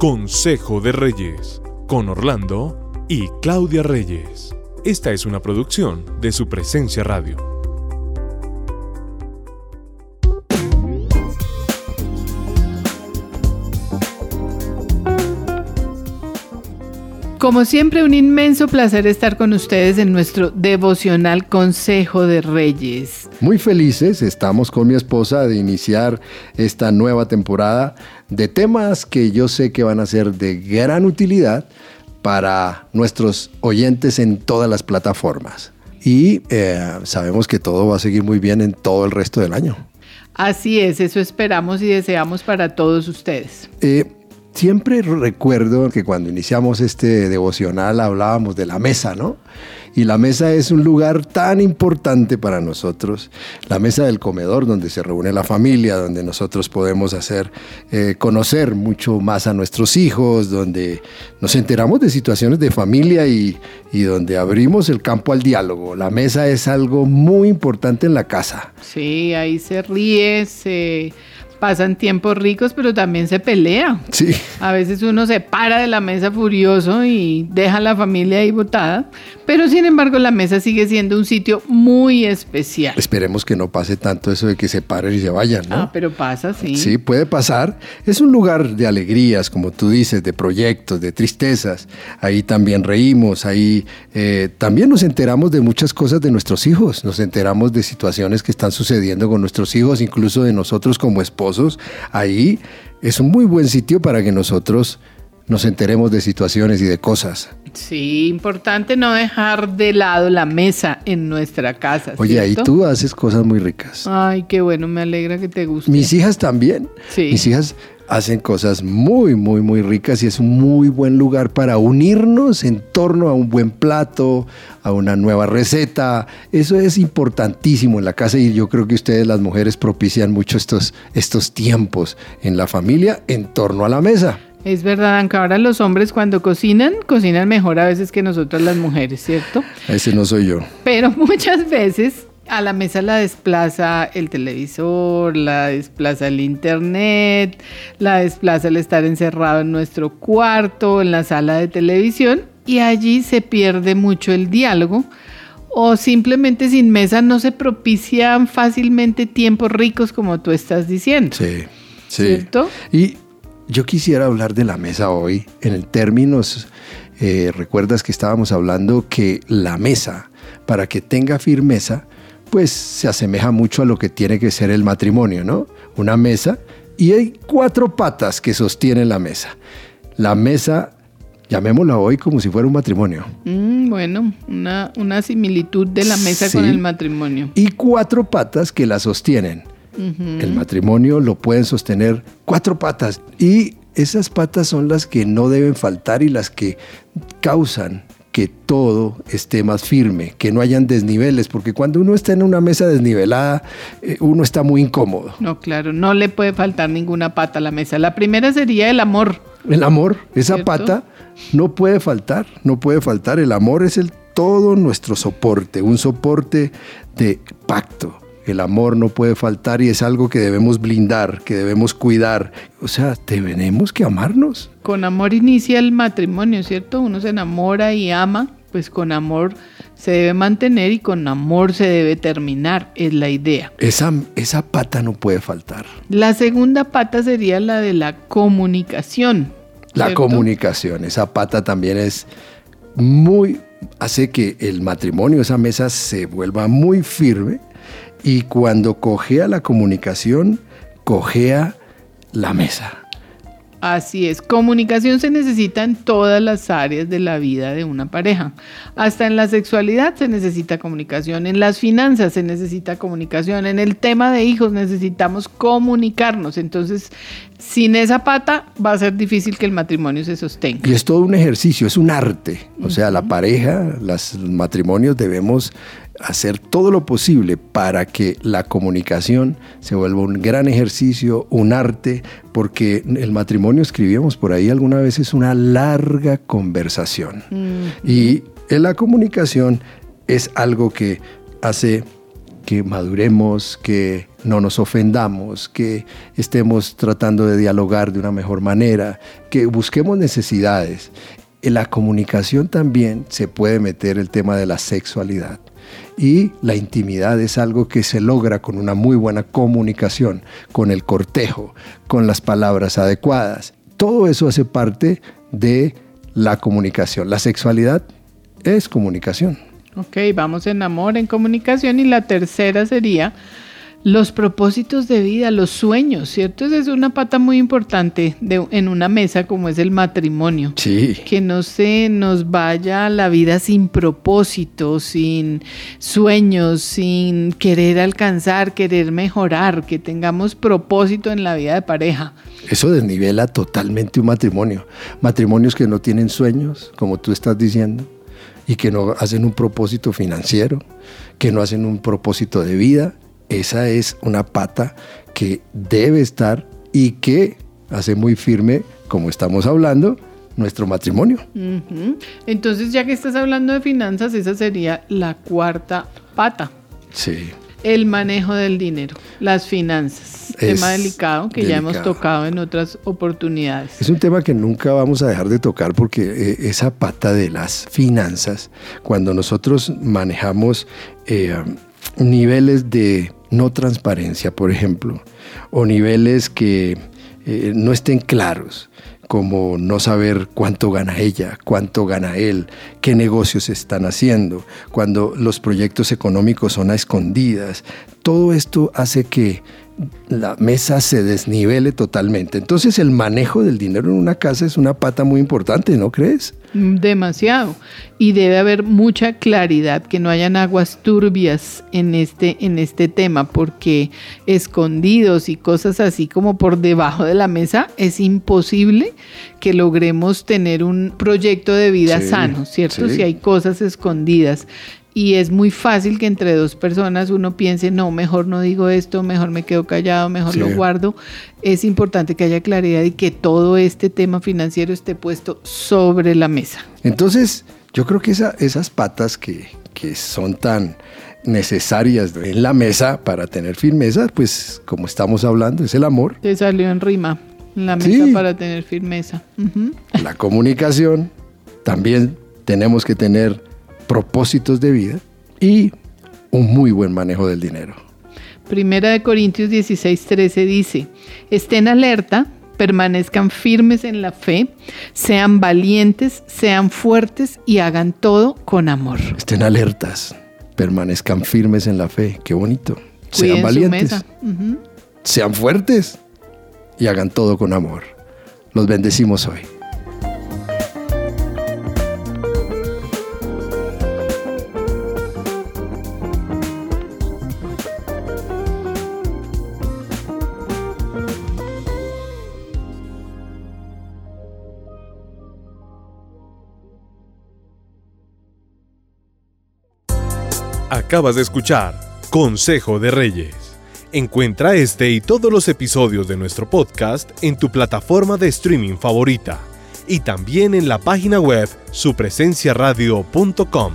Consejo de Reyes, con Orlando y Claudia Reyes. Esta es una producción de su presencia radio. Como siempre, un inmenso placer estar con ustedes en nuestro devocional Consejo de Reyes. Muy felices estamos con mi esposa de iniciar esta nueva temporada de temas que yo sé que van a ser de gran utilidad para nuestros oyentes en todas las plataformas. Y eh, sabemos que todo va a seguir muy bien en todo el resto del año. Así es, eso esperamos y deseamos para todos ustedes. Eh, Siempre recuerdo que cuando iniciamos este devocional hablábamos de la mesa, ¿no? Y la mesa es un lugar tan importante para nosotros, la mesa del comedor donde se reúne la familia, donde nosotros podemos hacer eh, conocer mucho más a nuestros hijos, donde nos enteramos de situaciones de familia y, y donde abrimos el campo al diálogo. La mesa es algo muy importante en la casa. Sí, ahí se ríe, se pasan tiempos ricos, pero también se pelea. Sí. A veces uno se para de la mesa furioso y deja a la familia ahí botada, pero sin embargo la mesa sigue siendo un sitio muy especial. Esperemos que no pase tanto eso de que se paren y se vayan, ¿no? Ah, pero pasa, sí. Sí, puede pasar. Es un lugar de alegrías, como tú dices, de proyectos, de tristezas. Ahí también reímos, ahí eh, también nos enteramos de muchas cosas de nuestros hijos, nos enteramos de situaciones que están sucediendo con nuestros hijos, incluso de nosotros como esposos ahí es un muy buen sitio para que nosotros nos enteremos de situaciones y de cosas. Sí, importante no dejar de lado la mesa en nuestra casa. Oye, ahí tú haces cosas muy ricas. Ay, qué bueno, me alegra que te guste. Mis hijas también. Sí. Mis hijas hacen cosas muy, muy, muy ricas y es un muy buen lugar para unirnos en torno a un buen plato, a una nueva receta. Eso es importantísimo en la casa y yo creo que ustedes las mujeres propician mucho estos, estos tiempos en la familia en torno a la mesa. Es verdad, aunque ahora los hombres cuando cocinan, cocinan mejor a veces que nosotras las mujeres, ¿cierto? Ese no soy yo. Pero muchas veces a la mesa la desplaza el televisor, la desplaza el internet, la desplaza el estar encerrado en nuestro cuarto, en la sala de televisión, y allí se pierde mucho el diálogo. O simplemente sin mesa no se propician fácilmente tiempos ricos como tú estás diciendo. Sí, sí. ¿Cierto? Y yo quisiera hablar de la mesa hoy en el términos, eh, recuerdas que estábamos hablando que la mesa, para que tenga firmeza, pues se asemeja mucho a lo que tiene que ser el matrimonio, ¿no? Una mesa y hay cuatro patas que sostienen la mesa. La mesa, llamémosla hoy como si fuera un matrimonio. Mm, bueno, una, una, similitud de la mesa con el matrimonio. Y cuatro patas que la sostienen. El matrimonio lo pueden sostener cuatro patas y esas patas son las que no deben faltar y las que causan que todo esté más firme, que no hayan desniveles, porque cuando uno está en una mesa desnivelada, eh, uno está muy incómodo. No, claro, no le puede faltar ninguna pata a la mesa. La primera sería el amor. El amor, esa pata no puede faltar, no puede faltar. El amor es el todo nuestro soporte, un soporte de pacto. El amor no puede faltar y es algo que debemos blindar, que debemos cuidar. O sea, tenemos que amarnos. Con amor inicia el matrimonio, ¿cierto? Uno se enamora y ama, pues con amor se debe mantener y con amor se debe terminar, es la idea. Esa, esa pata no puede faltar. La segunda pata sería la de la comunicación. La comunicación, esa pata también es muy, hace que el matrimonio, esa mesa se vuelva muy firme y cuando cojea la comunicación, cojea la mesa. Así es, comunicación se necesita en todas las áreas de la vida de una pareja. Hasta en la sexualidad se necesita comunicación, en las finanzas se necesita comunicación, en el tema de hijos necesitamos comunicarnos. Entonces, sin esa pata va a ser difícil que el matrimonio se sostenga. Y es todo un ejercicio, es un arte. O sea, la pareja, los matrimonios debemos hacer todo lo posible para que la comunicación se vuelva un gran ejercicio, un arte, porque el matrimonio, escribíamos por ahí alguna vez, es una larga conversación. Y en la comunicación es algo que hace que maduremos, que no nos ofendamos, que estemos tratando de dialogar de una mejor manera, que busquemos necesidades. En la comunicación también se puede meter el tema de la sexualidad. Y la intimidad es algo que se logra con una muy buena comunicación, con el cortejo, con las palabras adecuadas. Todo eso hace parte de la comunicación. La sexualidad es comunicación. Ok, vamos en amor, en comunicación. Y la tercera sería los propósitos de vida, los sueños, ¿cierto? Esa es una pata muy importante de, en una mesa como es el matrimonio. Sí. Que no se nos vaya la vida sin propósito, sin sueños, sin querer alcanzar, querer mejorar, que tengamos propósito en la vida de pareja. Eso desnivela totalmente un matrimonio. Matrimonios que no tienen sueños, como tú estás diciendo, y que no hacen un propósito financiero, que no hacen un propósito de vida esa es una pata que debe estar y que hace muy firme, como estamos hablando, nuestro matrimonio. Entonces, ya que estás hablando de finanzas, esa sería la cuarta pata. Sí. El manejo del dinero, las finanzas. tema delicado que ya hemos tocado en otras oportunidades. Es un tema que nunca vamos a dejar de tocar porque eh, esa pata de las finanzas, cuando nosotros manejamos eh, niveles de no transparencia, por ejemplo, o niveles que eh, no estén claros, como no saber cuánto gana ella, cuánto gana él, qué negocios están haciendo, cuando los proyectos económicos son a escondidas. Todo esto hace que la mesa se desnivele totalmente. Entonces el manejo del dinero en una casa es una pata muy importante, ¿no crees? Demasiado. Y debe haber mucha claridad, que no hayan aguas turbias en este, en este tema, porque escondidos y cosas así como por debajo de la mesa es imposible que logremos tener un proyecto de vida sano, ¿cierto? Si hay cosas escondidas y es muy fácil que entre dos personas uno piense, no, mejor no digo esto, mejor me quedo callado, mejor lo guardo. Es importante que haya claridad y que todo este tema financiero esté puesto sobre la mesa. Entonces, yo creo que esas patas que, que son tan necesarias en la mesa para tener firmeza, pues como estamos hablando, es el amor. Te salió en rima, la mesa para tener firmeza. La comunicación, también tenemos que tener propósitos de vida y un muy buen manejo del dinero. Primera de Corintios 16, 13 dice, estén alerta, permanezcan firmes en la fe, sean valientes, sean fuertes y hagan todo con amor. Estén alertas, permanezcan firmes en la fe, qué bonito. Sean valientes, sean fuertes y hagan todo con amor. Los bendecimos hoy. Acabas de escuchar Consejo de Reyes. Encuentra este y todos los episodios de nuestro podcast en tu plataforma de streaming favorita y también en la página web supresenciaradio.com.